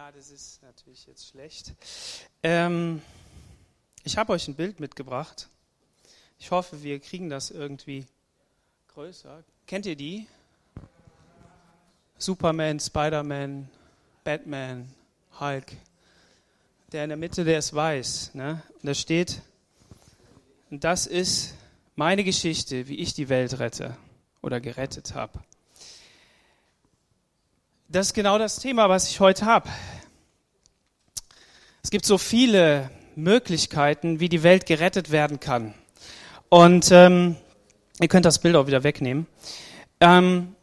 Ja, das ist natürlich jetzt schlecht. Ähm, ich habe euch ein Bild mitgebracht. Ich hoffe, wir kriegen das irgendwie größer. Kennt ihr die? Superman, Spider-Man, Batman, Hulk. Der in der Mitte, der ist weiß. Ne? Und da steht, und das ist meine Geschichte, wie ich die Welt rette oder gerettet habe. Das ist genau das Thema, was ich heute habe. Es gibt so viele Möglichkeiten, wie die Welt gerettet werden kann. Und ähm, ihr könnt das Bild auch wieder wegnehmen. Ähm,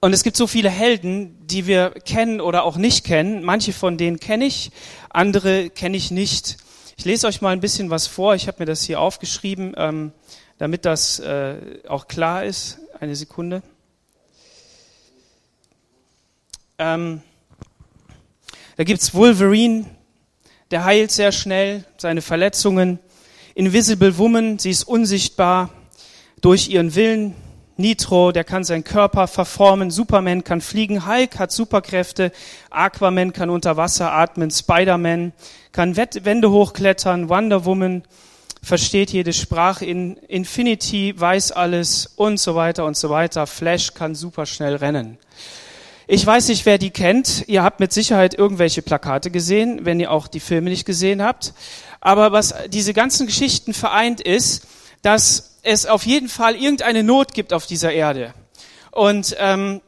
und es gibt so viele Helden, die wir kennen oder auch nicht kennen. Manche von denen kenne ich, andere kenne ich nicht. Ich lese euch mal ein bisschen was vor. Ich habe mir das hier aufgeschrieben, ähm, damit das äh, auch klar ist. Eine Sekunde. Ähm, da gibt's Wolverine, der heilt sehr schnell seine Verletzungen. Invisible Woman, sie ist unsichtbar durch ihren Willen. Nitro, der kann seinen Körper verformen. Superman kann fliegen. Hulk hat Superkräfte. Aquaman kann unter Wasser atmen. Spider-Man kann Wände hochklettern. Wonder Woman versteht jede Sprache. In Infinity weiß alles und so weiter und so weiter. Flash kann super schnell rennen. Ich weiß nicht, wer die kennt. Ihr habt mit Sicherheit irgendwelche Plakate gesehen, wenn ihr auch die Filme nicht gesehen habt. Aber was diese ganzen Geschichten vereint ist, dass es auf jeden Fall irgendeine Not gibt auf dieser Erde. Und ähm,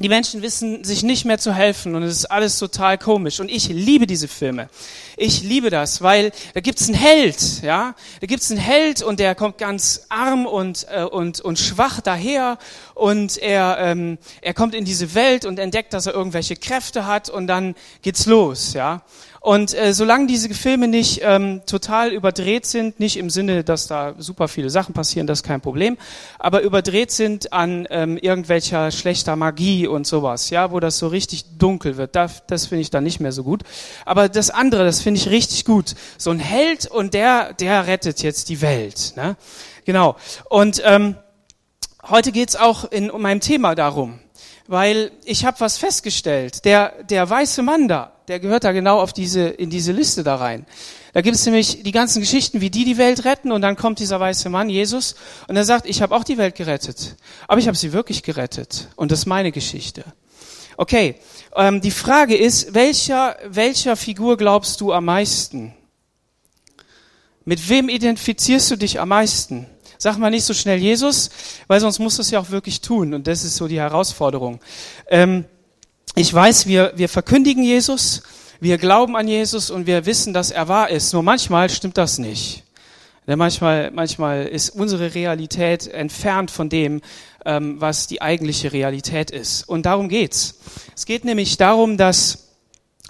die Menschen wissen sich nicht mehr zu helfen und es ist alles total komisch. Und ich liebe diese Filme. Ich liebe das, weil da gibt's einen Held, ja, da gibt's einen Held und der kommt ganz arm und äh, und und schwach daher und er ähm, er kommt in diese Welt und entdeckt, dass er irgendwelche Kräfte hat und dann geht's los, ja. Und äh, solange diese Filme nicht ähm, total überdreht sind, nicht im Sinne, dass da super viele Sachen passieren, das ist kein Problem, aber überdreht sind an ähm, irgendwelcher schlechter Magie und sowas, ja, wo das so richtig dunkel wird, das, das finde ich dann nicht mehr so gut. Aber das andere, das finde ich richtig gut. So ein Held und der, der rettet jetzt die Welt. Ne? Genau. Und ähm, heute geht's auch in meinem Thema darum, weil ich habe was festgestellt. Der, der weiße Mann da, der gehört da genau auf diese, in diese Liste da rein. Da gibt es nämlich die ganzen Geschichten, wie die die Welt retten und dann kommt dieser weiße Mann, Jesus, und er sagt, ich habe auch die Welt gerettet, aber ich habe sie wirklich gerettet und das ist meine Geschichte. Okay, ähm, die Frage ist, welcher, welcher Figur glaubst du am meisten? Mit wem identifizierst du dich am meisten? Sag mal nicht so schnell Jesus, weil sonst musst du es ja auch wirklich tun und das ist so die Herausforderung. Ähm, ich weiß, wir, wir verkündigen Jesus, wir glauben an Jesus und wir wissen, dass er wahr ist. Nur manchmal stimmt das nicht. Denn manchmal, manchmal ist unsere Realität entfernt von dem, ähm, was die eigentliche Realität ist. Und darum geht's. Es geht nämlich darum, dass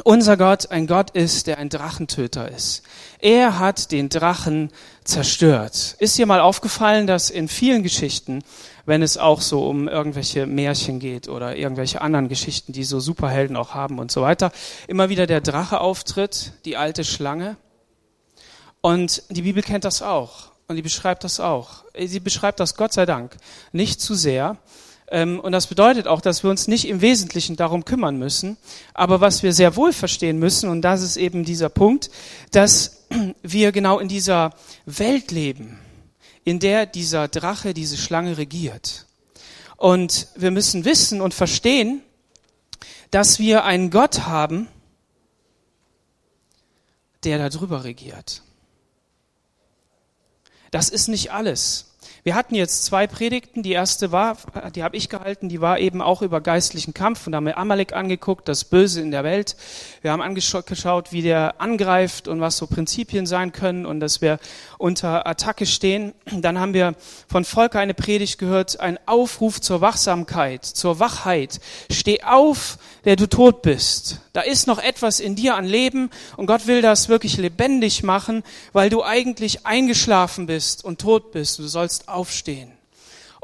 unser Gott ein Gott ist, der ein Drachentöter ist. Er hat den Drachen zerstört. Ist dir mal aufgefallen, dass in vielen Geschichten wenn es auch so um irgendwelche Märchen geht oder irgendwelche anderen Geschichten, die so Superhelden auch haben und so weiter, immer wieder der Drache auftritt, die alte Schlange. Und die Bibel kennt das auch und die beschreibt das auch. Sie beschreibt das Gott sei Dank nicht zu sehr. Ähm, und das bedeutet auch, dass wir uns nicht im Wesentlichen darum kümmern müssen. Aber was wir sehr wohl verstehen müssen, und das ist eben dieser Punkt, dass wir genau in dieser Welt leben in der dieser Drache, diese Schlange regiert. Und wir müssen wissen und verstehen, dass wir einen Gott haben, der darüber regiert. Das ist nicht alles. Wir hatten jetzt zwei Predigten. Die erste war, die habe ich gehalten, die war eben auch über geistlichen Kampf und da haben wir Amalek angeguckt, das Böse in der Welt. Wir haben angeschaut, wie der angreift und was so Prinzipien sein können und dass wir unter Attacke stehen. Dann haben wir von Volker eine Predigt gehört, ein Aufruf zur Wachsamkeit, zur Wachheit. Steh auf, der du tot bist. Da ist noch etwas in dir an Leben und Gott will das wirklich lebendig machen, weil du eigentlich eingeschlafen bist und tot bist. Du sollst aufstehen.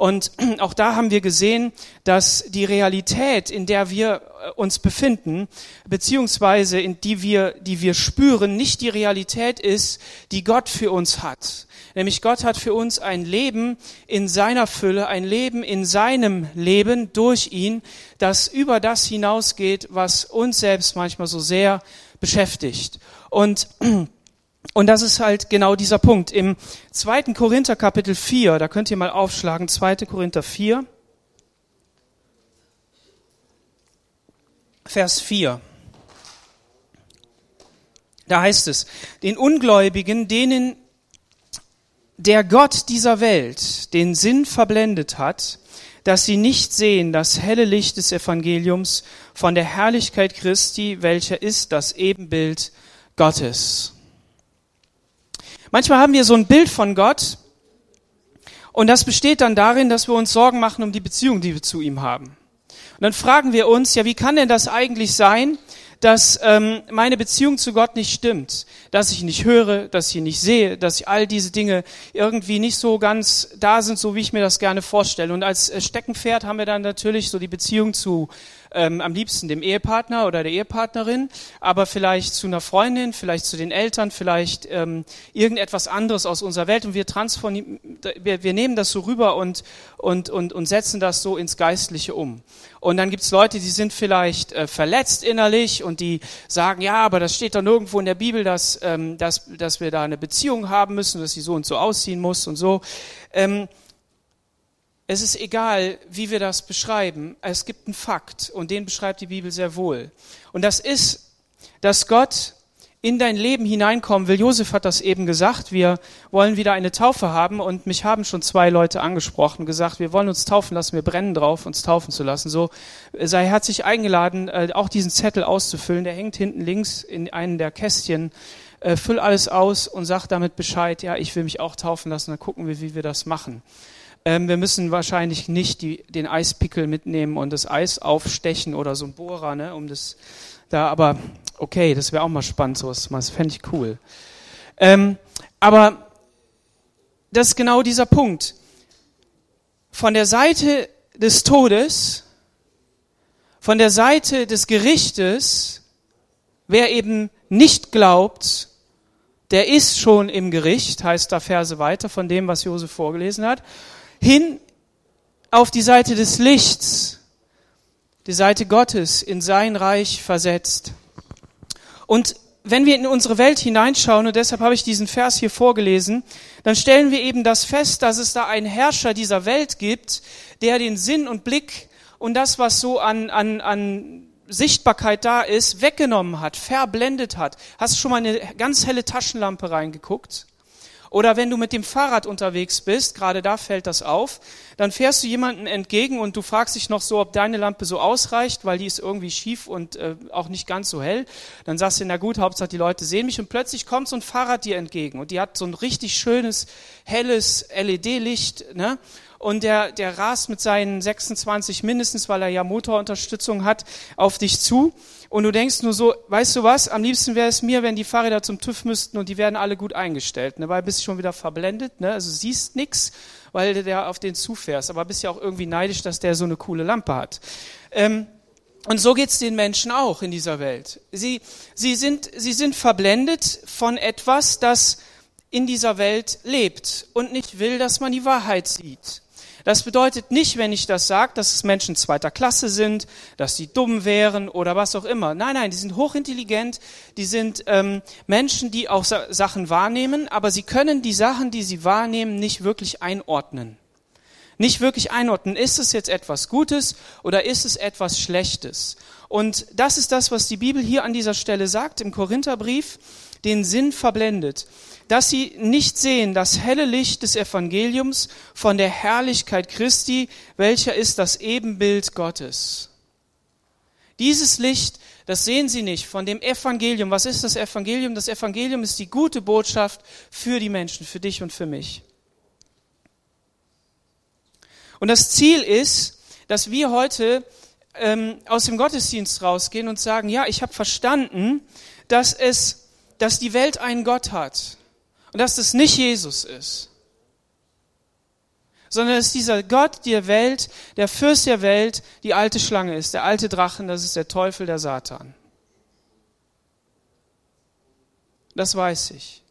Und auch da haben wir gesehen, dass die Realität, in der wir äh, uns befinden, beziehungsweise in die wir, die wir spüren, nicht die Realität ist, die Gott für uns hat. Nämlich Gott hat für uns ein Leben in seiner Fülle, ein Leben in seinem Leben durch ihn, das über das hinausgeht, was uns selbst manchmal so sehr beschäftigt. Und und das ist halt genau dieser Punkt. Im zweiten Korinther Kapitel 4, da könnt ihr mal aufschlagen, 2. Korinther 4, Vers 4. Da heißt es, den Ungläubigen, denen der Gott dieser Welt den Sinn verblendet hat, dass sie nicht sehen das helle Licht des Evangeliums von der Herrlichkeit Christi, welcher ist das Ebenbild Gottes. Manchmal haben wir so ein Bild von Gott und das besteht dann darin, dass wir uns Sorgen machen um die Beziehung, die wir zu ihm haben. Und dann fragen wir uns, ja, wie kann denn das eigentlich sein, dass ähm, meine Beziehung zu Gott nicht stimmt, dass ich ihn nicht höre, dass ich ihn nicht sehe, dass all diese Dinge irgendwie nicht so ganz da sind, so wie ich mir das gerne vorstelle. Und als äh, Steckenpferd haben wir dann natürlich so die Beziehung zu ähm, am liebsten dem Ehepartner oder der Ehepartnerin, aber vielleicht zu einer Freundin, vielleicht zu den Eltern, vielleicht ähm, irgendetwas anderes aus unserer Welt und wir transformieren, wir, wir nehmen das so rüber und, und, und, und setzen das so ins Geistliche um. Und dann gibt's Leute, die sind vielleicht äh, verletzt innerlich und die sagen, ja, aber das steht doch nirgendwo in der Bibel, dass, ähm, dass, dass wir da eine Beziehung haben müssen, dass sie so und so ausziehen muss und so. Ähm, es ist egal, wie wir das beschreiben. Es gibt einen Fakt und den beschreibt die Bibel sehr wohl. Und das ist, dass Gott in dein Leben hineinkommen will. Josef hat das eben gesagt. Wir wollen wieder eine Taufe haben und mich haben schon zwei Leute angesprochen, gesagt, wir wollen uns taufen lassen, wir brennen drauf, uns taufen zu lassen. So sei herzlich eingeladen, äh, auch diesen Zettel auszufüllen. Der hängt hinten links in einem der Kästchen. Äh, füll alles aus und sag damit Bescheid. Ja, ich will mich auch taufen lassen. Dann gucken wir, wie wir das machen. Ähm, wir müssen wahrscheinlich nicht die, den Eispickel mitnehmen und das Eis aufstechen oder so ein Bohrer, ne, um das da, aber okay, das wäre auch mal spannend, sowas, das fände ich cool. Ähm, aber das ist genau dieser Punkt. Von der Seite des Todes, von der Seite des Gerichtes, wer eben nicht glaubt, der ist schon im Gericht, heißt da Verse weiter von dem, was Josef vorgelesen hat hin auf die Seite des Lichts, die Seite Gottes in sein Reich versetzt. Und wenn wir in unsere Welt hineinschauen, und deshalb habe ich diesen Vers hier vorgelesen, dann stellen wir eben das fest, dass es da einen Herrscher dieser Welt gibt, der den Sinn und Blick und das, was so an, an, an Sichtbarkeit da ist, weggenommen hat, verblendet hat. Hast du schon mal eine ganz helle Taschenlampe reingeguckt? Oder wenn du mit dem Fahrrad unterwegs bist, gerade da fällt das auf, dann fährst du jemanden entgegen und du fragst dich noch so, ob deine Lampe so ausreicht, weil die ist irgendwie schief und äh, auch nicht ganz so hell. Dann sagst du, na gut, Hauptsache die Leute sehen mich und plötzlich kommt so ein Fahrrad dir entgegen und die hat so ein richtig schönes, helles LED-Licht, ne? und der, der rast mit seinen 26 mindestens, weil er ja Motorunterstützung hat, auf dich zu. Und du denkst nur so, weißt du was, am liebsten wäre es mir, wenn die Fahrräder zum TÜV müssten und die werden alle gut eingestellt, ne? weil bist schon wieder verblendet, ne? also siehst nix, weil du der auf den zufährst, aber bist ja auch irgendwie neidisch, dass der so eine coole Lampe hat. Ähm, und so geht's den Menschen auch in dieser Welt. Sie, sie, sind, sie sind verblendet von etwas, das in dieser Welt lebt und nicht will, dass man die Wahrheit sieht. Das bedeutet nicht, wenn ich das sage, dass es Menschen zweiter Klasse sind, dass sie dumm wären oder was auch immer. Nein, nein, die sind hochintelligent, die sind ähm, Menschen, die auch Sa Sachen wahrnehmen, aber sie können die Sachen, die sie wahrnehmen, nicht wirklich einordnen. Nicht wirklich einordnen, ist es jetzt etwas Gutes oder ist es etwas Schlechtes? Und das ist das, was die Bibel hier an dieser Stelle sagt im Korintherbrief, den Sinn verblendet dass sie nicht sehen das helle Licht des Evangeliums von der Herrlichkeit Christi, welcher ist das Ebenbild Gottes. Dieses Licht, das sehen sie nicht von dem Evangelium. Was ist das Evangelium? Das Evangelium ist die gute Botschaft für die Menschen, für dich und für mich. Und das Ziel ist, dass wir heute ähm, aus dem Gottesdienst rausgehen und sagen, ja, ich habe verstanden, dass es, dass die Welt einen Gott hat und dass das nicht Jesus ist, sondern ist dieser Gott der Welt, der Fürst der Welt, die alte Schlange ist, der alte Drachen, das ist der Teufel, der Satan. Das weiß ich.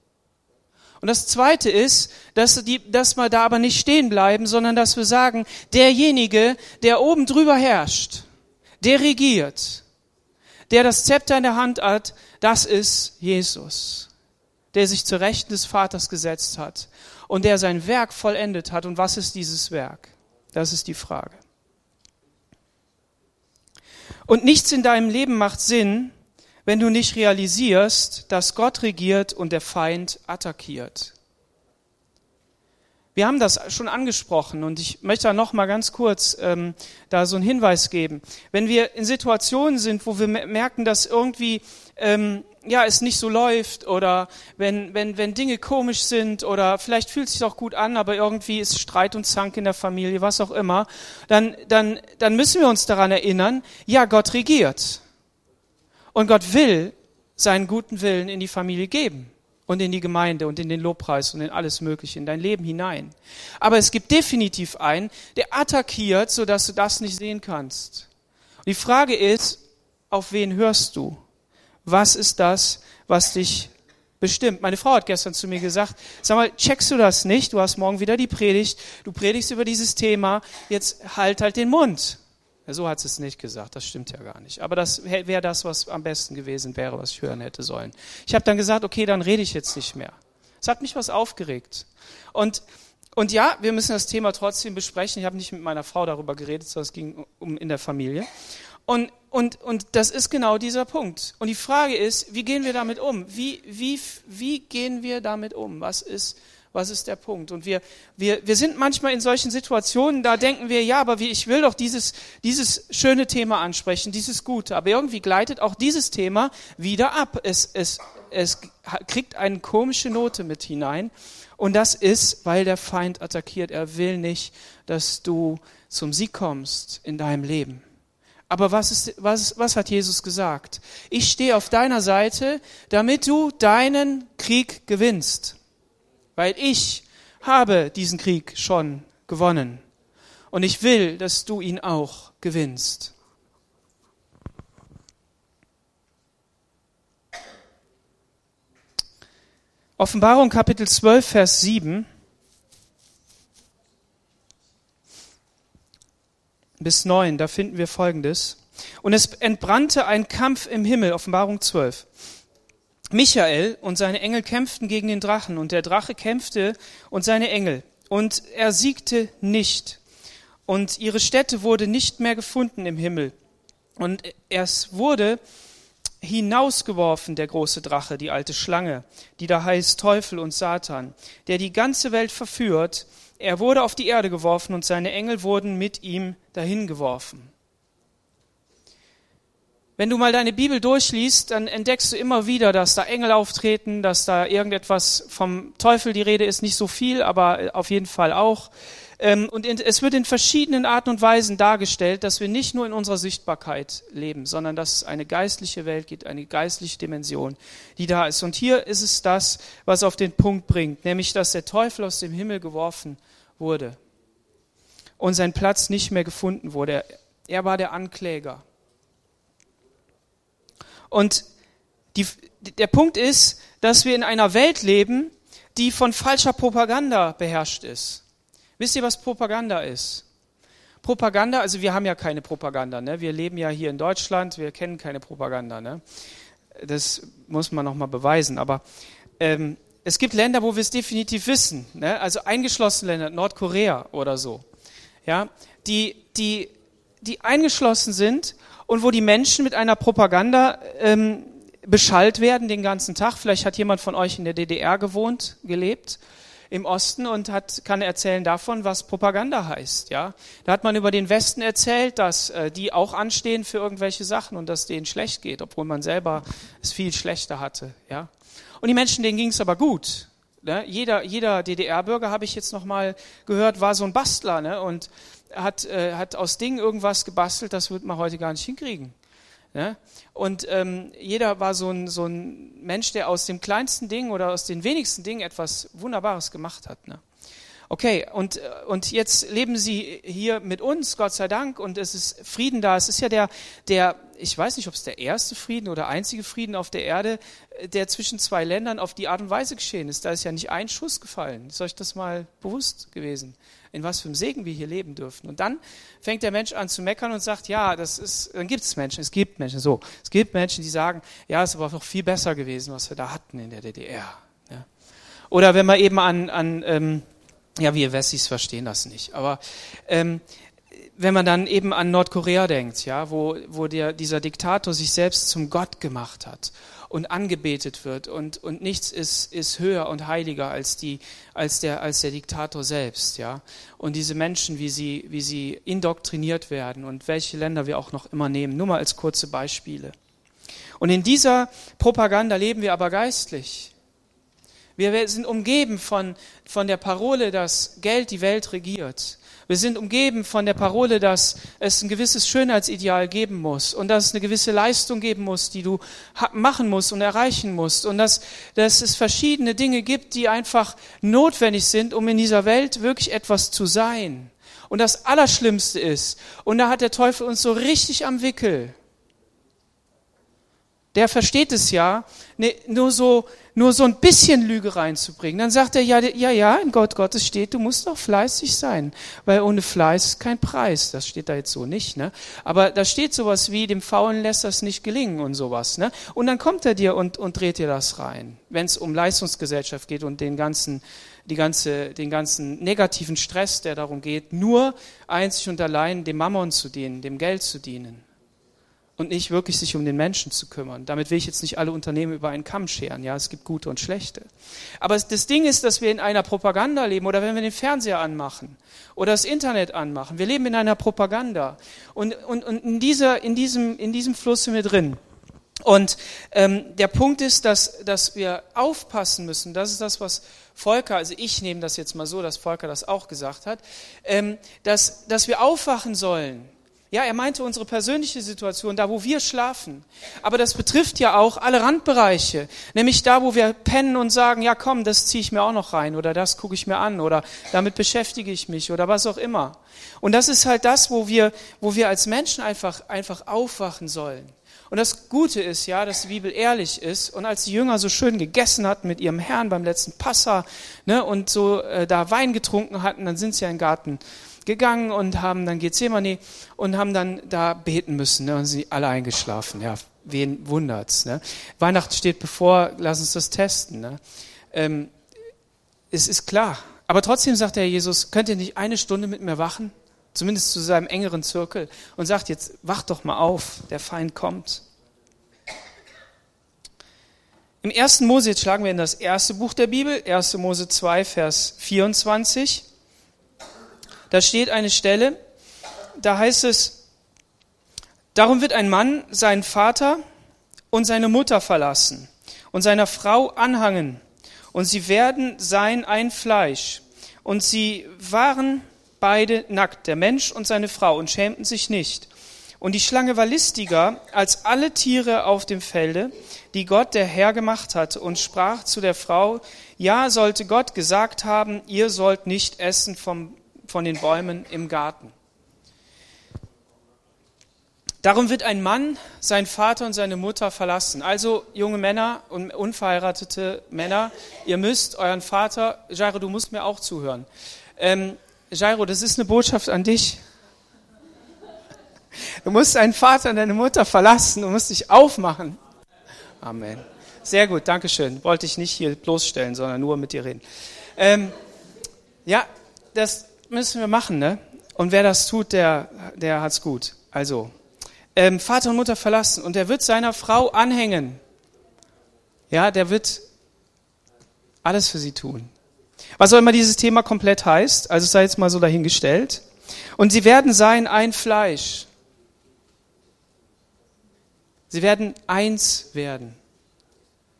Und das Zweite ist, dass, die, dass wir da aber nicht stehen bleiben, sondern dass wir sagen, derjenige, der oben drüber herrscht, der regiert, der das Zepter in der Hand hat, das ist Jesus, der sich zur Rechten des Vaters gesetzt hat und der sein Werk vollendet hat. Und was ist dieses Werk? Das ist die Frage. Und nichts in deinem Leben macht Sinn, wenn du nicht realisierst, dass Gott regiert und der Feind attackiert. Wir haben das schon angesprochen und ich möchte da noch mal ganz kurz ähm, da so einen Hinweis geben. Wenn wir in Situationen sind, wo wir merken, dass irgendwie ähm, ja es nicht so läuft oder wenn wenn wenn Dinge komisch sind oder vielleicht fühlt es sich auch gut an, aber irgendwie ist Streit und Zank in der Familie, was auch immer, dann dann dann müssen wir uns daran erinnern, ja Gott regiert und Gott will seinen guten Willen in die Familie geben und in die Gemeinde und in den Lobpreis und in alles Mögliche, in dein Leben hinein. Aber es gibt definitiv einen, der attackiert, sodass du das nicht sehen kannst. Und die Frage ist, auf wen hörst du? Was ist das, was dich bestimmt? Meine Frau hat gestern zu mir gesagt, sag mal, checkst du das nicht? Du hast morgen wieder die Predigt, du predigst über dieses Thema, jetzt halt halt den Mund. So hat sie es nicht gesagt, das stimmt ja gar nicht. Aber das wäre das, was am besten gewesen wäre, was ich hören hätte sollen. Ich habe dann gesagt, okay, dann rede ich jetzt nicht mehr. Es hat mich was aufgeregt. Und, und ja, wir müssen das Thema trotzdem besprechen. Ich habe nicht mit meiner Frau darüber geredet, sondern es ging um in der Familie. Und, und, und das ist genau dieser Punkt. Und die Frage ist, wie gehen wir damit um? Wie, wie, wie gehen wir damit um? Was ist, was ist der Punkt? Und wir, wir, wir sind manchmal in solchen Situationen, da denken wir, ja, aber wie, ich will doch dieses, dieses schöne Thema ansprechen, dieses Gute. Aber irgendwie gleitet auch dieses Thema wieder ab. Es, es, es kriegt eine komische Note mit hinein. Und das ist, weil der Feind attackiert. Er will nicht, dass du zum Sieg kommst in deinem Leben. Aber was, ist, was, was hat Jesus gesagt? Ich stehe auf deiner Seite, damit du deinen Krieg gewinnst weil ich habe diesen Krieg schon gewonnen. Und ich will, dass du ihn auch gewinnst. Offenbarung Kapitel 12, Vers 7 bis 9, da finden wir Folgendes. Und es entbrannte ein Kampf im Himmel, Offenbarung 12. Michael und seine Engel kämpften gegen den Drachen und der Drache kämpfte und seine Engel und er siegte nicht und ihre Stätte wurde nicht mehr gefunden im Himmel und es wurde hinausgeworfen, der große Drache, die alte Schlange, die da heißt Teufel und Satan, der die ganze Welt verführt. Er wurde auf die Erde geworfen und seine Engel wurden mit ihm dahin geworfen. Wenn du mal deine Bibel durchliest, dann entdeckst du immer wieder, dass da Engel auftreten, dass da irgendetwas vom Teufel die Rede ist, nicht so viel, aber auf jeden Fall auch. Ähm, und es wird in verschiedenen Arten und Weisen dargestellt, dass wir nicht nur in unserer Sichtbarkeit leben, sondern dass es eine geistliche Welt gibt, eine geistliche Dimension, die da ist. Und hier ist es das, was auf den Punkt bringt, nämlich dass der Teufel aus dem Himmel geworfen wurde und sein Platz nicht mehr gefunden wurde. Er war der Ankläger. Und die, der Punkt ist, dass wir in einer Welt leben, die von falscher Propaganda beherrscht ist. Wisst ihr, was Propaganda ist? Propaganda, also wir haben ja keine Propaganda, ne? Wir leben ja hier in Deutschland, wir kennen keine Propaganda, ne? Das muss man nochmal beweisen. Aber ähm, es gibt Länder, wo wir es definitiv wissen, ne? Also eingeschlossene Länder, Nordkorea oder so, ja, die die die eingeschlossen sind und wo die Menschen mit einer Propaganda ähm, beschallt werden den ganzen Tag. Vielleicht hat jemand von euch in der DDR gewohnt, gelebt im Osten und hat, kann erzählen davon, was Propaganda heißt. Ja, da hat man über den Westen erzählt, dass äh, die auch anstehen für irgendwelche Sachen und dass denen schlecht geht, obwohl man selber es viel schlechter hatte. Ja, und die Menschen, denen ging es aber gut. Ne? Jeder, jeder DDR-Bürger habe ich jetzt noch mal gehört, war so ein Bastler ne? und hat, äh, hat aus Dingen irgendwas gebastelt, das wird man heute gar nicht hinkriegen. Ja? Und ähm, jeder war so ein, so ein Mensch, der aus dem kleinsten Ding oder aus den wenigsten Dingen etwas Wunderbares gemacht hat. Ne? Okay, und, und jetzt leben sie hier mit uns, Gott sei Dank, und es ist Frieden da. Es ist ja der, der ich weiß nicht, ob es der erste Frieden oder einzige Frieden auf der Erde, der zwischen zwei Ländern auf die Art und Weise geschehen ist. Da ist ja nicht ein Schuss gefallen. Ist euch das mal bewusst gewesen? In was für einem Segen wir hier leben dürfen. Und dann fängt der Mensch an zu meckern und sagt, ja, das ist, dann gibt es Menschen, es gibt Menschen, so. Es gibt Menschen, die sagen, ja, es ist aber noch viel besser gewesen, was wir da hatten in der DDR. Ja. Oder wenn man eben an, an ähm, ja, wir Wessis verstehen das nicht. Aber ähm, wenn man dann eben an Nordkorea denkt, ja, wo, wo der, dieser Diktator sich selbst zum Gott gemacht hat und angebetet wird und, und nichts ist, ist höher und heiliger als, die, als, der, als der Diktator selbst, ja. Und diese Menschen, wie sie, wie sie indoktriniert werden und welche Länder wir auch noch immer nehmen, nur mal als kurze Beispiele. Und in dieser Propaganda leben wir aber geistlich. Wir sind umgeben von, von der Parole, dass Geld die Welt regiert. Wir sind umgeben von der Parole, dass es ein gewisses Schönheitsideal geben muss und dass es eine gewisse Leistung geben muss, die du machen musst und erreichen musst und dass, dass es verschiedene Dinge gibt, die einfach notwendig sind, um in dieser Welt wirklich etwas zu sein. Und das Allerschlimmste ist, und da hat der Teufel uns so richtig am Wickel, der versteht es ja, ne, nur so, nur so ein bisschen Lüge reinzubringen. Dann sagt er, ja, ja, ja, in Gott Gottes steht, du musst doch fleißig sein, weil ohne Fleiß ist kein Preis. Das steht da jetzt so nicht, ne? Aber da steht sowas wie, dem Faulen lässt das nicht gelingen und sowas, ne? Und dann kommt er dir und, und dreht dir das rein, wenn es um Leistungsgesellschaft geht und den ganzen, die ganze, den ganzen negativen Stress, der darum geht, nur einzig und allein dem Mammon zu dienen, dem Geld zu dienen und nicht wirklich sich um den Menschen zu kümmern. Damit will ich jetzt nicht alle Unternehmen über einen Kamm scheren. Ja, es gibt gute und schlechte. Aber das Ding ist, dass wir in einer Propaganda leben oder wenn wir den Fernseher anmachen oder das Internet anmachen. Wir leben in einer Propaganda und, und, und in, dieser, in, diesem, in diesem Fluss sind wir drin. Und ähm, der Punkt ist, dass, dass wir aufpassen müssen. Das ist das, was Volker, also ich nehme das jetzt mal so, dass Volker das auch gesagt hat, ähm, dass, dass wir aufwachen sollen ja, er meinte unsere persönliche Situation, da wo wir schlafen. Aber das betrifft ja auch alle Randbereiche, nämlich da, wo wir pennen und sagen, ja komm, das ziehe ich mir auch noch rein oder das gucke ich mir an oder damit beschäftige ich mich oder was auch immer. Und das ist halt das, wo wir, wo wir als Menschen einfach, einfach aufwachen sollen. Und das Gute ist ja, dass die Bibel ehrlich ist. Und als die Jünger so schön gegessen hatten mit ihrem Herrn beim letzten Passa ne, und so äh, da Wein getrunken hatten, dann sind sie ja den Garten gegangen und haben dann Gethsemane und haben dann da beten müssen. Ne? Und sie alle eingeschlafen. Ja, wen wundert's? Ne? Weihnachten steht bevor, lass uns das testen. Ne? Ähm, es ist klar. Aber trotzdem sagt der Jesus, könnt ihr nicht eine Stunde mit mir wachen? Zumindest zu seinem engeren Zirkel. Und sagt jetzt, wacht doch mal auf, der Feind kommt. Im ersten Mose, jetzt schlagen wir in das erste Buch der Bibel, 1. Mose 2, Vers 24. Da steht eine Stelle, da heißt es, darum wird ein Mann seinen Vater und seine Mutter verlassen und seiner Frau anhangen und sie werden sein ein Fleisch. Und sie waren beide nackt, der Mensch und seine Frau, und schämten sich nicht. Und die Schlange war listiger als alle Tiere auf dem Felde, die Gott der Herr gemacht hatte, und sprach zu der Frau, ja, sollte Gott gesagt haben, ihr sollt nicht essen vom von den Bäumen im Garten. Darum wird ein Mann seinen Vater und seine Mutter verlassen. Also junge Männer und unverheiratete Männer, ihr müsst euren Vater, Jairo, du musst mir auch zuhören. Ähm, Jairo, das ist eine Botschaft an dich. Du musst deinen Vater und deine Mutter verlassen, du musst dich aufmachen. Amen. Sehr gut, Dankeschön. Wollte ich nicht hier bloßstellen, sondern nur mit dir reden. Ähm, ja, das, müssen wir machen, ne? Und wer das tut, der, der hat's gut. Also, ähm, Vater und Mutter verlassen und der wird seiner Frau anhängen. Ja, der wird alles für sie tun. Was auch immer dieses Thema komplett heißt, also sei jetzt mal so dahingestellt. Und sie werden sein ein Fleisch. Sie werden eins werden.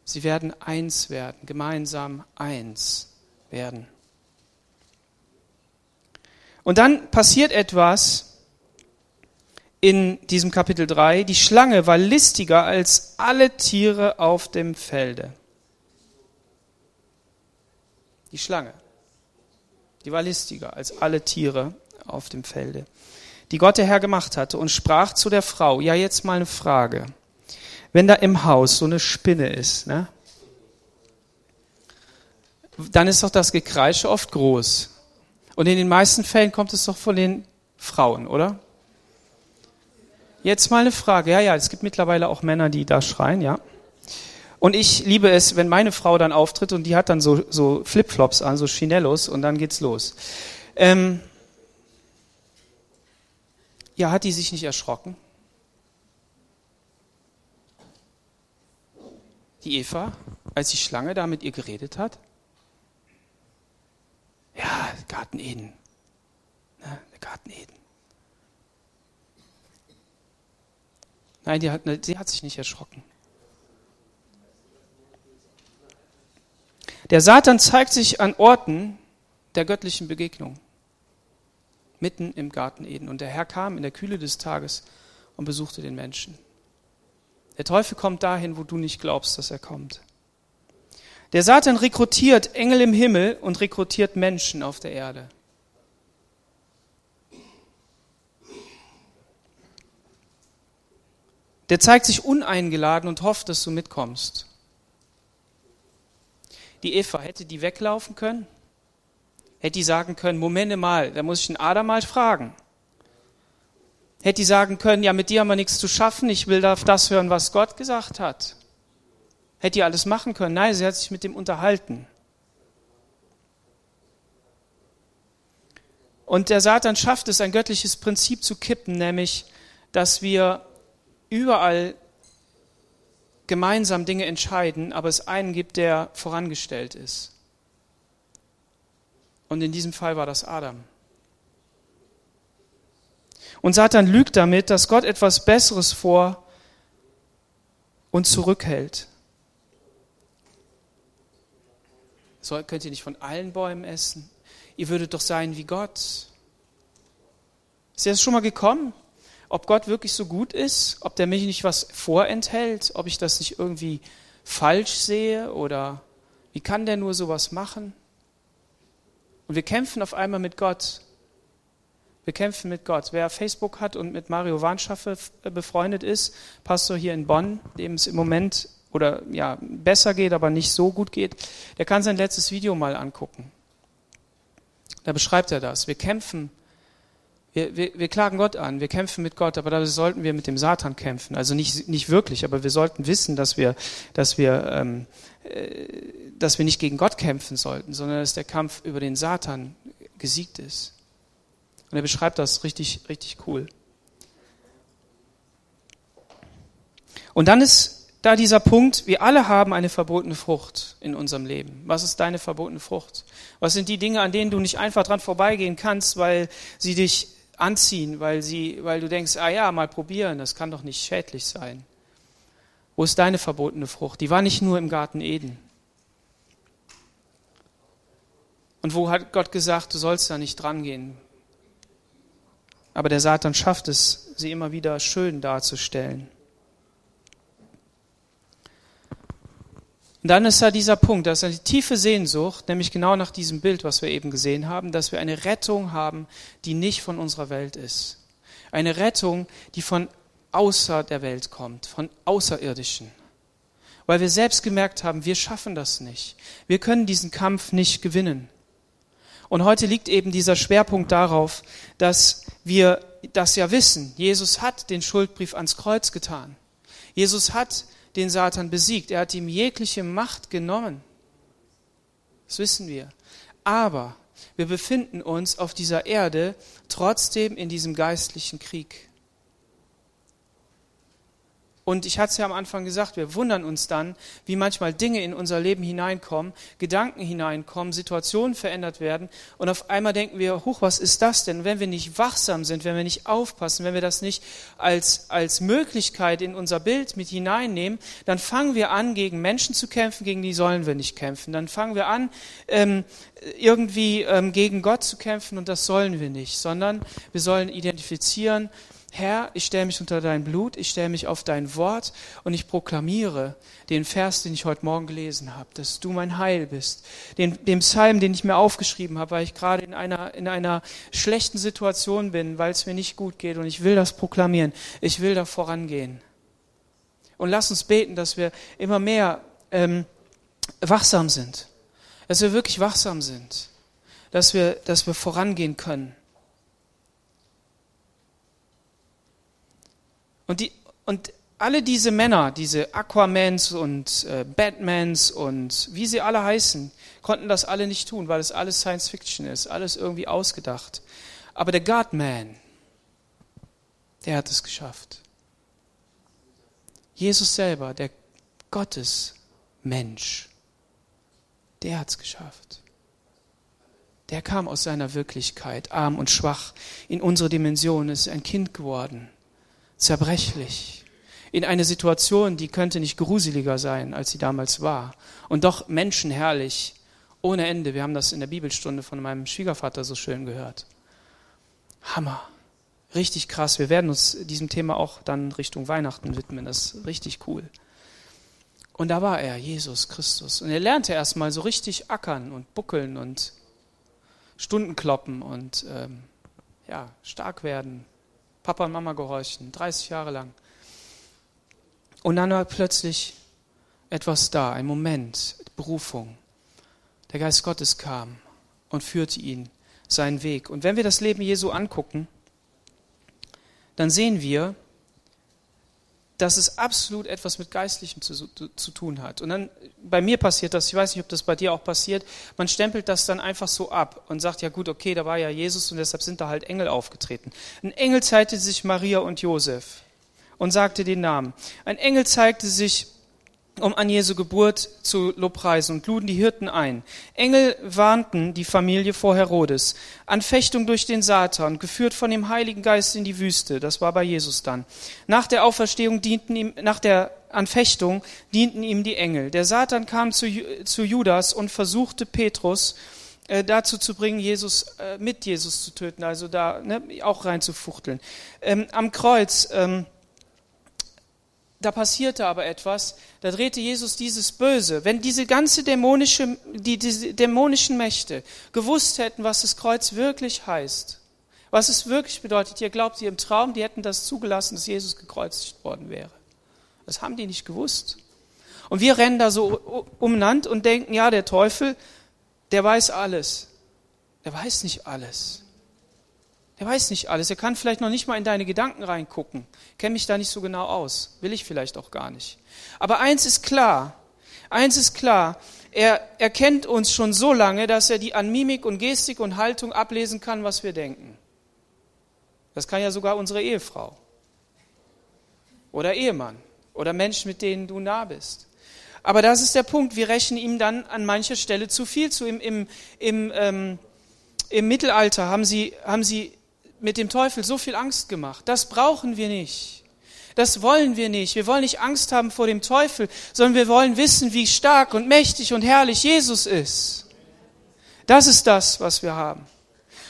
Sie werden eins werden, gemeinsam eins werden. Und dann passiert etwas in diesem Kapitel 3. Die Schlange war listiger als alle Tiere auf dem Felde. Die Schlange. Die war listiger als alle Tiere auf dem Felde, die Gott der Herr gemacht hatte, und sprach zu der Frau, ja jetzt mal eine Frage. Wenn da im Haus so eine Spinne ist, ne, dann ist doch das Gekreische oft groß. Und in den meisten Fällen kommt es doch von den Frauen, oder? Jetzt mal eine Frage. Ja, ja, es gibt mittlerweile auch Männer, die da schreien, ja. Und ich liebe es, wenn meine Frau dann auftritt und die hat dann so, so Flipflops an, so Chinellos und dann geht's los. Ähm ja, hat die sich nicht erschrocken? Die Eva, als die Schlange da mit ihr geredet hat? Ja, Garten Eden. Ne, der Garten Eden. Nein, die hat, sie hat sich nicht erschrocken. Der Satan zeigt sich an Orten der göttlichen Begegnung, mitten im Garten Eden. Und der Herr kam in der Kühle des Tages und besuchte den Menschen. Der Teufel kommt dahin, wo du nicht glaubst, dass er kommt. Der Satan rekrutiert Engel im Himmel und rekrutiert Menschen auf der Erde. Der zeigt sich uneingeladen und hofft, dass du mitkommst. Die Eva, hätte die weglaufen können? Hätte die sagen können, Momente mal, da muss ich den Adam mal fragen. Hätte die sagen können, ja, mit dir haben wir nichts zu schaffen, ich will auf das hören, was Gott gesagt hat. Hätte die alles machen können? Nein, sie hat sich mit dem unterhalten. Und der Satan schafft es, ein göttliches Prinzip zu kippen, nämlich, dass wir überall gemeinsam Dinge entscheiden, aber es einen gibt, der vorangestellt ist. Und in diesem Fall war das Adam. Und Satan lügt damit, dass Gott etwas Besseres vor und zurückhält. So könnt ihr nicht von allen Bäumen essen. Ihr würdet doch sein wie Gott. Ist dir schon mal gekommen? ob Gott wirklich so gut ist, ob der mich nicht was vorenthält, ob ich das nicht irgendwie falsch sehe oder wie kann der nur sowas machen? Und wir kämpfen auf einmal mit Gott. Wir kämpfen mit Gott. Wer Facebook hat und mit Mario Warnschaffe befreundet ist, Pastor hier in Bonn, dem es im Moment oder ja besser geht, aber nicht so gut geht, der kann sein letztes Video mal angucken. Da beschreibt er das. Wir kämpfen wir, wir, wir klagen Gott an, wir kämpfen mit Gott, aber da sollten wir mit dem Satan kämpfen. Also nicht, nicht wirklich, aber wir sollten wissen, dass wir, dass, wir, ähm, äh, dass wir nicht gegen Gott kämpfen sollten, sondern dass der Kampf über den Satan gesiegt ist. Und er beschreibt das richtig, richtig cool. Und dann ist da dieser Punkt, wir alle haben eine verbotene Frucht in unserem Leben. Was ist deine verbotene Frucht? Was sind die Dinge, an denen du nicht einfach dran vorbeigehen kannst, weil sie dich anziehen, weil, sie, weil du denkst, ah ja, mal probieren, das kann doch nicht schädlich sein. Wo ist deine verbotene Frucht? Die war nicht nur im Garten Eden. Und wo hat Gott gesagt, du sollst da nicht dran gehen? Aber der Satan schafft es, sie immer wieder schön darzustellen. Und dann ist da dieser Punkt, da ist eine tiefe Sehnsucht, nämlich genau nach diesem Bild, was wir eben gesehen haben, dass wir eine Rettung haben, die nicht von unserer Welt ist. Eine Rettung, die von außer der Welt kommt, von Außerirdischen. Weil wir selbst gemerkt haben, wir schaffen das nicht. Wir können diesen Kampf nicht gewinnen. Und heute liegt eben dieser Schwerpunkt darauf, dass wir das ja wissen. Jesus hat den Schuldbrief ans Kreuz getan. Jesus hat den Satan besiegt. Er hat ihm jegliche Macht genommen. Das wissen wir. Aber wir befinden uns auf dieser Erde trotzdem in diesem geistlichen Krieg. Und ich hatte es ja am Anfang gesagt, wir wundern uns dann, wie manchmal Dinge in unser Leben hineinkommen, Gedanken hineinkommen, Situationen verändert werden. Und auf einmal denken wir, huch, was ist das denn? Wenn wir nicht wachsam sind, wenn wir nicht aufpassen, wenn wir das nicht als, als Möglichkeit in unser Bild mit hineinnehmen, dann fangen wir an, gegen Menschen zu kämpfen, gegen die sollen wir nicht kämpfen. Dann fangen wir an, ähm, irgendwie ähm, gegen Gott zu kämpfen und das sollen wir nicht, sondern wir sollen identifizieren, Herr, ich stelle mich unter dein Blut, ich stelle mich auf dein Wort und ich proklamiere den Vers, den ich heute Morgen gelesen habe, dass du mein Heil bist. Den, den Psalm, den ich mir aufgeschrieben habe, weil ich gerade in einer, in einer schlechten Situation bin, weil es mir nicht gut geht und ich will das proklamieren. Ich will da vorangehen. Und lass uns beten, dass wir immer mehr ähm, wachsam sind. Dass wir wirklich wachsam sind. Dass wir, dass wir vorangehen können. Und, die, und alle diese Männer, diese Aquamans und äh, Batmans und wie sie alle heißen, konnten das alle nicht tun, weil es alles Science Fiction ist, alles irgendwie ausgedacht. Aber der Godman, der hat es geschafft. Jesus selber, der Gottesmensch, der hat es geschafft. Der kam aus seiner Wirklichkeit, arm und schwach, in unsere Dimension, ist ein Kind geworden zerbrechlich, in eine Situation, die könnte nicht gruseliger sein, als sie damals war, und doch menschenherrlich, ohne Ende. Wir haben das in der Bibelstunde von meinem Schwiegervater so schön gehört. Hammer. Richtig krass. Wir werden uns diesem Thema auch dann Richtung Weihnachten widmen. Das ist richtig cool. Und da war er, Jesus Christus. Und er lernte erstmal so richtig ackern und buckeln und Stunden kloppen und ähm, ja, stark werden, Papa und Mama gehorchen, 30 Jahre lang. Und dann war plötzlich etwas da, ein Moment, Berufung. Der Geist Gottes kam und führte ihn seinen Weg. Und wenn wir das Leben Jesu angucken, dann sehen wir, dass es absolut etwas mit Geistlichem zu, zu, tun hat. Und dann, bei mir passiert das, ich weiß nicht, ob das bei dir auch passiert, man stempelt das dann einfach so ab und sagt, ja gut, okay, da war ja Jesus und deshalb sind da halt Engel aufgetreten. Ein Engel zeigte sich Maria und Josef und sagte den Namen. Ein Engel zeigte sich um an Jesu Geburt zu lobpreisen und luden die Hirten ein. Engel warnten die Familie vor Herodes. Anfechtung durch den Satan, geführt von dem Heiligen Geist in die Wüste. Das war bei Jesus dann. Nach der Auferstehung dienten ihm, nach der Anfechtung dienten ihm die Engel. Der Satan kam zu, zu Judas und versuchte Petrus äh, dazu zu bringen, Jesus äh, mit Jesus zu töten, also da ne, auch reinzufuchteln. Ähm, am Kreuz ähm, da passierte aber etwas, da drehte Jesus dieses Böse. Wenn diese ganze dämonische, die, diese dämonischen Mächte gewusst hätten, was das Kreuz wirklich heißt, was es wirklich bedeutet, ihr glaubt ihr im Traum, die hätten das zugelassen, dass Jesus gekreuzigt worden wäre. Das haben die nicht gewusst. Und wir rennen da so umnannt und denken, ja, der Teufel, der weiß alles. Der weiß nicht alles. Er weiß nicht alles. Er kann vielleicht noch nicht mal in deine Gedanken reingucken. Kenne mich da nicht so genau aus. Will ich vielleicht auch gar nicht. Aber eins ist klar. Eins ist klar. Er, er kennt uns schon so lange, dass er die an Mimik und Gestik und Haltung ablesen kann, was wir denken. Das kann ja sogar unsere Ehefrau. Oder Ehemann. Oder Menschen, mit denen du nah bist. Aber das ist der Punkt. Wir rechnen ihm dann an mancher Stelle zu viel zu. Im, im, im, ähm, im Mittelalter haben sie, haben sie mit dem Teufel so viel Angst gemacht. Das brauchen wir nicht. Das wollen wir nicht. Wir wollen nicht Angst haben vor dem Teufel, sondern wir wollen wissen, wie stark und mächtig und herrlich Jesus ist. Das ist das, was wir haben.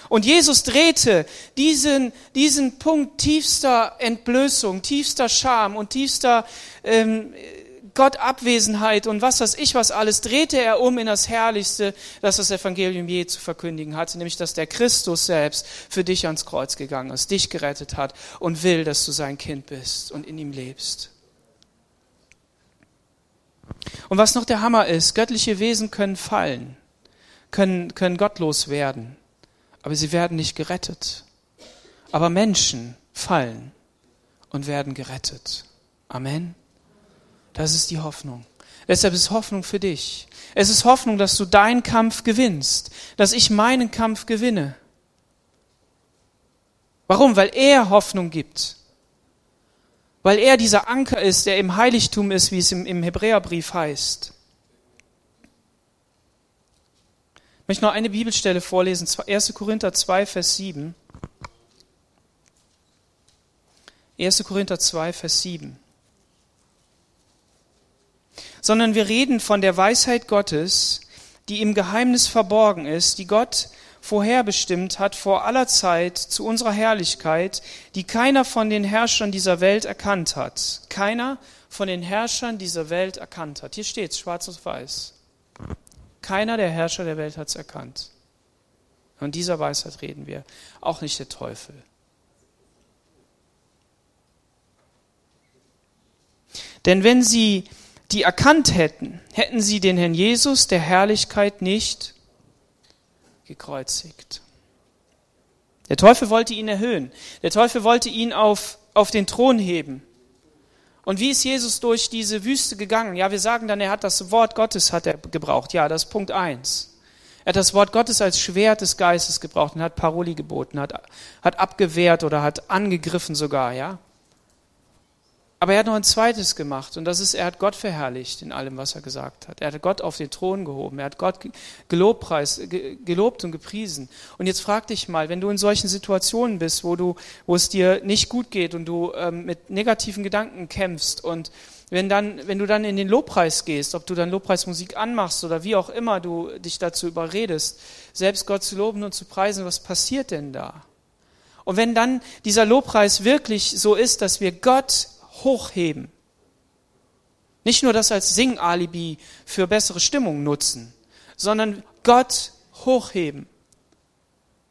Und Jesus drehte diesen, diesen Punkt tiefster Entblößung, tiefster Scham und tiefster ähm, Gott Abwesenheit und was weiß ich was alles, drehte er um in das Herrlichste, das das Evangelium je zu verkündigen hatte, nämlich dass der Christus selbst für dich ans Kreuz gegangen ist, dich gerettet hat und will, dass du sein Kind bist und in ihm lebst. Und was noch der Hammer ist, göttliche Wesen können fallen, können, können gottlos werden, aber sie werden nicht gerettet. Aber Menschen fallen und werden gerettet. Amen. Das ist die Hoffnung. Deshalb ist Hoffnung für dich. Es ist Hoffnung, dass du deinen Kampf gewinnst, dass ich meinen Kampf gewinne. Warum? Weil er Hoffnung gibt. Weil er dieser Anker ist, der im Heiligtum ist, wie es im, im Hebräerbrief heißt. Ich möchte noch eine Bibelstelle vorlesen, 1. Korinther 2, Vers 7. 1. Korinther 2, Vers 7 sondern wir reden von der Weisheit Gottes, die im Geheimnis verborgen ist, die Gott vorherbestimmt hat vor aller Zeit zu unserer Herrlichkeit, die keiner von den Herrschern dieser Welt erkannt hat. Keiner von den Herrschern dieser Welt erkannt hat. Hier steht es, schwarz auf weiß. Keiner der Herrscher der Welt hat es erkannt. Von dieser Weisheit reden wir, auch nicht der Teufel. Denn wenn sie die erkannt hätten, hätten sie den Herrn Jesus der Herrlichkeit nicht gekreuzigt. Der Teufel wollte ihn erhöhen. Der Teufel wollte ihn auf, auf den Thron heben. Und wie ist Jesus durch diese Wüste gegangen? Ja, wir sagen dann, er hat das Wort Gottes hat er gebraucht. Ja, das ist Punkt eins. Er hat das Wort Gottes als Schwert des Geistes gebraucht und hat Paroli geboten, hat, hat abgewehrt oder hat angegriffen sogar, ja. Aber er hat noch ein zweites gemacht und das ist, er hat Gott verherrlicht in allem, was er gesagt hat. Er hat Gott auf den Thron gehoben, er hat Gott gelobpreis, gelobt und gepriesen. Und jetzt frag dich mal, wenn du in solchen Situationen bist, wo du, wo es dir nicht gut geht und du ähm, mit negativen Gedanken kämpfst und wenn dann, wenn du dann in den Lobpreis gehst, ob du dann Lobpreismusik anmachst oder wie auch immer du dich dazu überredest, selbst Gott zu loben und zu preisen, was passiert denn da? Und wenn dann dieser Lobpreis wirklich so ist, dass wir Gott hochheben. Nicht nur das als Singalibi für bessere Stimmung nutzen, sondern Gott hochheben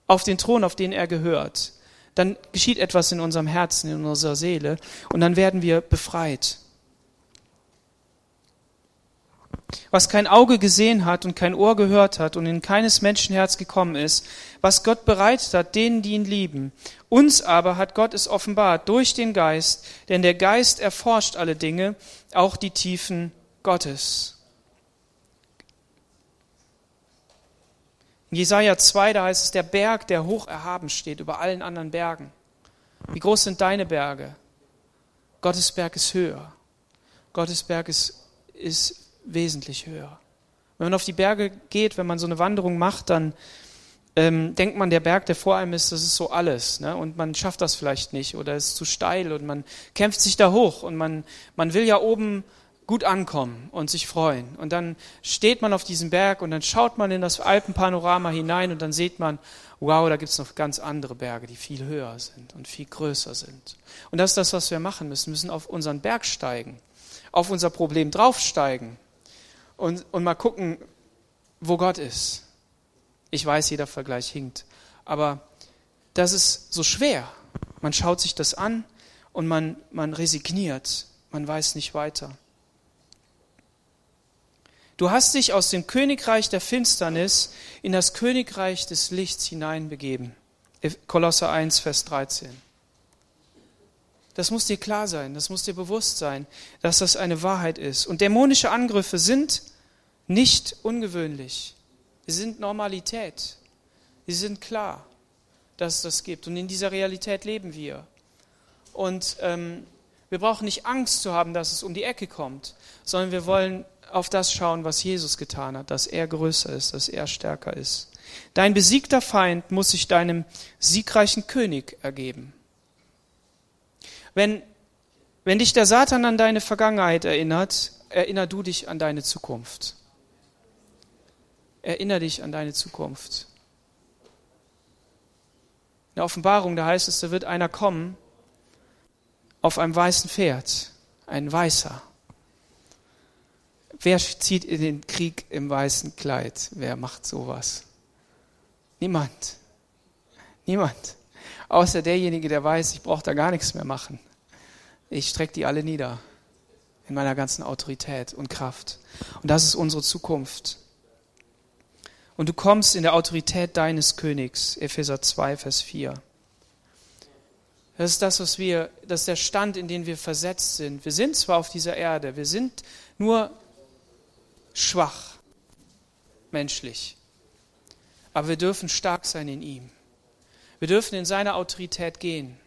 auf den Thron, auf den er gehört. Dann geschieht etwas in unserem Herzen, in unserer Seele und dann werden wir befreit. Was kein Auge gesehen hat und kein Ohr gehört hat und in keines Menschenherz gekommen ist, was Gott bereitet hat, denen, die ihn lieben. Uns aber hat Gott es offenbart durch den Geist, denn der Geist erforscht alle Dinge, auch die Tiefen Gottes. In Jesaja 2, da heißt es, der Berg, der hoch erhaben steht über allen anderen Bergen. Wie groß sind deine Berge? Gottes Berg ist höher. Gottes Berg ist, ist wesentlich höher. Wenn man auf die Berge geht, wenn man so eine Wanderung macht, dann ähm, denkt man, der Berg, der vor einem ist, das ist so alles. Ne? Und man schafft das vielleicht nicht oder ist zu steil und man kämpft sich da hoch und man, man will ja oben gut ankommen und sich freuen. Und dann steht man auf diesem Berg und dann schaut man in das Alpenpanorama hinein und dann sieht man, wow, da gibt es noch ganz andere Berge, die viel höher sind und viel größer sind. Und das ist das, was wir machen müssen. Wir müssen auf unseren Berg steigen, auf unser Problem draufsteigen und, und mal gucken, wo Gott ist. Ich weiß, jeder Vergleich hinkt, aber das ist so schwer. Man schaut sich das an und man, man resigniert, man weiß nicht weiter. Du hast dich aus dem Königreich der Finsternis in das Königreich des Lichts hineinbegeben. Kolosser 1, Vers 13. Das muss dir klar sein, das muss dir bewusst sein, dass das eine Wahrheit ist. Und dämonische Angriffe sind nicht ungewöhnlich. Sie sind Normalität. Sie sind klar, dass es das gibt. Und in dieser Realität leben wir. Und ähm, wir brauchen nicht Angst zu haben, dass es um die Ecke kommt, sondern wir wollen auf das schauen, was Jesus getan hat, dass er größer ist, dass er stärker ist. Dein besiegter Feind muss sich deinem siegreichen König ergeben. Wenn, wenn dich der Satan an deine Vergangenheit erinnert, erinner du dich an deine Zukunft. Erinner dich an deine Zukunft. In der Offenbarung, da heißt es, da wird einer kommen auf einem weißen Pferd, ein Weißer. Wer zieht in den Krieg im weißen Kleid? Wer macht sowas? Niemand. Niemand. Außer derjenige, der weiß, ich brauche da gar nichts mehr machen. Ich strecke die alle nieder in meiner ganzen Autorität und Kraft. Und das ist unsere Zukunft. Und du kommst in der Autorität deines Königs, Epheser 2, Vers 4. Das ist das, was wir, das ist der Stand, in den wir versetzt sind. Wir sind zwar auf dieser Erde, wir sind nur schwach, menschlich, aber wir dürfen stark sein in ihm. Wir dürfen in seine Autorität gehen.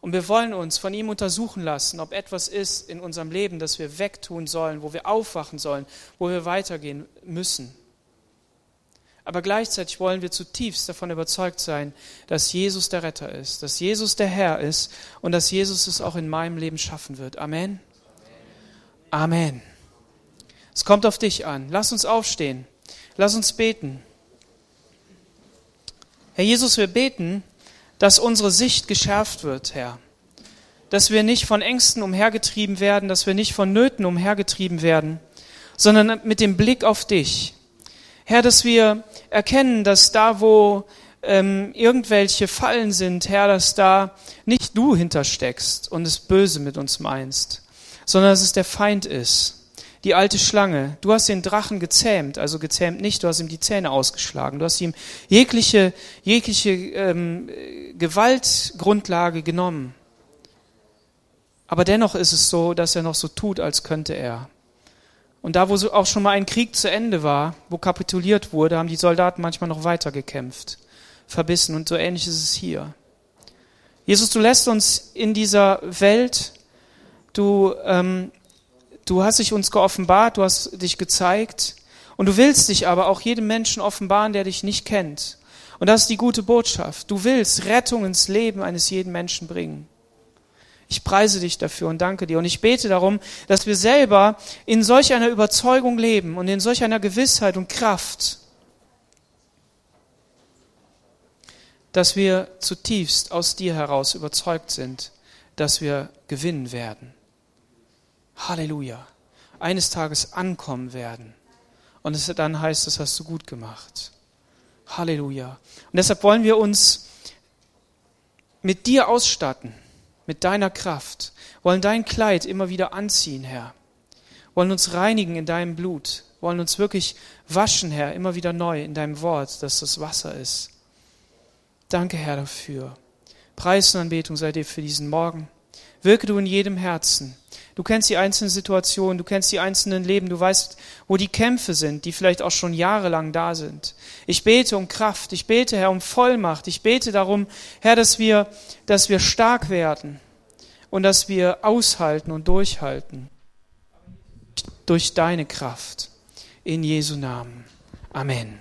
Und wir wollen uns von ihm untersuchen lassen, ob etwas ist in unserem Leben, das wir wegtun sollen, wo wir aufwachen sollen, wo wir weitergehen müssen. Aber gleichzeitig wollen wir zutiefst davon überzeugt sein, dass Jesus der Retter ist, dass Jesus der Herr ist und dass Jesus es auch in meinem Leben schaffen wird. Amen. Amen. Es kommt auf dich an. Lass uns aufstehen. Lass uns beten. Herr Jesus, wir beten, dass unsere Sicht geschärft wird, Herr. Dass wir nicht von Ängsten umhergetrieben werden, dass wir nicht von Nöten umhergetrieben werden, sondern mit dem Blick auf dich. Herr, dass wir erkennen, dass da, wo ähm, irgendwelche Fallen sind, Herr, dass da nicht du hintersteckst und es böse mit uns meinst, sondern dass es der Feind ist, die alte Schlange. Du hast den Drachen gezähmt, also gezähmt nicht, du hast ihm die Zähne ausgeschlagen, du hast ihm jegliche, jegliche ähm, Gewaltgrundlage genommen. Aber dennoch ist es so, dass er noch so tut, als könnte er. Und da, wo auch schon mal ein Krieg zu Ende war, wo kapituliert wurde, haben die Soldaten manchmal noch weiter gekämpft verbissen. Und so ähnlich ist es hier. Jesus, du lässt uns in dieser Welt, du, ähm, du hast dich uns geoffenbart, du hast dich gezeigt und du willst dich aber auch jedem Menschen offenbaren, der dich nicht kennt. Und das ist die gute Botschaft. Du willst Rettung ins Leben eines jeden Menschen bringen. Ich preise dich dafür und danke dir. Und ich bete darum, dass wir selber in solch einer Überzeugung leben und in solch einer Gewissheit und Kraft, dass wir zutiefst aus dir heraus überzeugt sind, dass wir gewinnen werden. Halleluja. Eines Tages ankommen werden. Und es dann heißt, das hast du gut gemacht. Halleluja. Und deshalb wollen wir uns mit dir ausstatten, mit deiner Kraft, wollen dein Kleid immer wieder anziehen, Herr, wollen uns reinigen in deinem Blut, wollen uns wirklich waschen, Herr, immer wieder neu in deinem Wort, dass das Wasser ist. Danke, Herr, dafür. Preis und Anbetung sei dir für diesen Morgen. Wirke du in jedem Herzen. Du kennst die einzelnen Situationen, du kennst die einzelnen Leben, du weißt, wo die Kämpfe sind, die vielleicht auch schon jahrelang da sind. Ich bete um Kraft, ich bete, Herr, um Vollmacht, ich bete darum, Herr, dass wir, dass wir stark werden und dass wir aushalten und durchhalten. Durch deine Kraft. In Jesu Namen. Amen.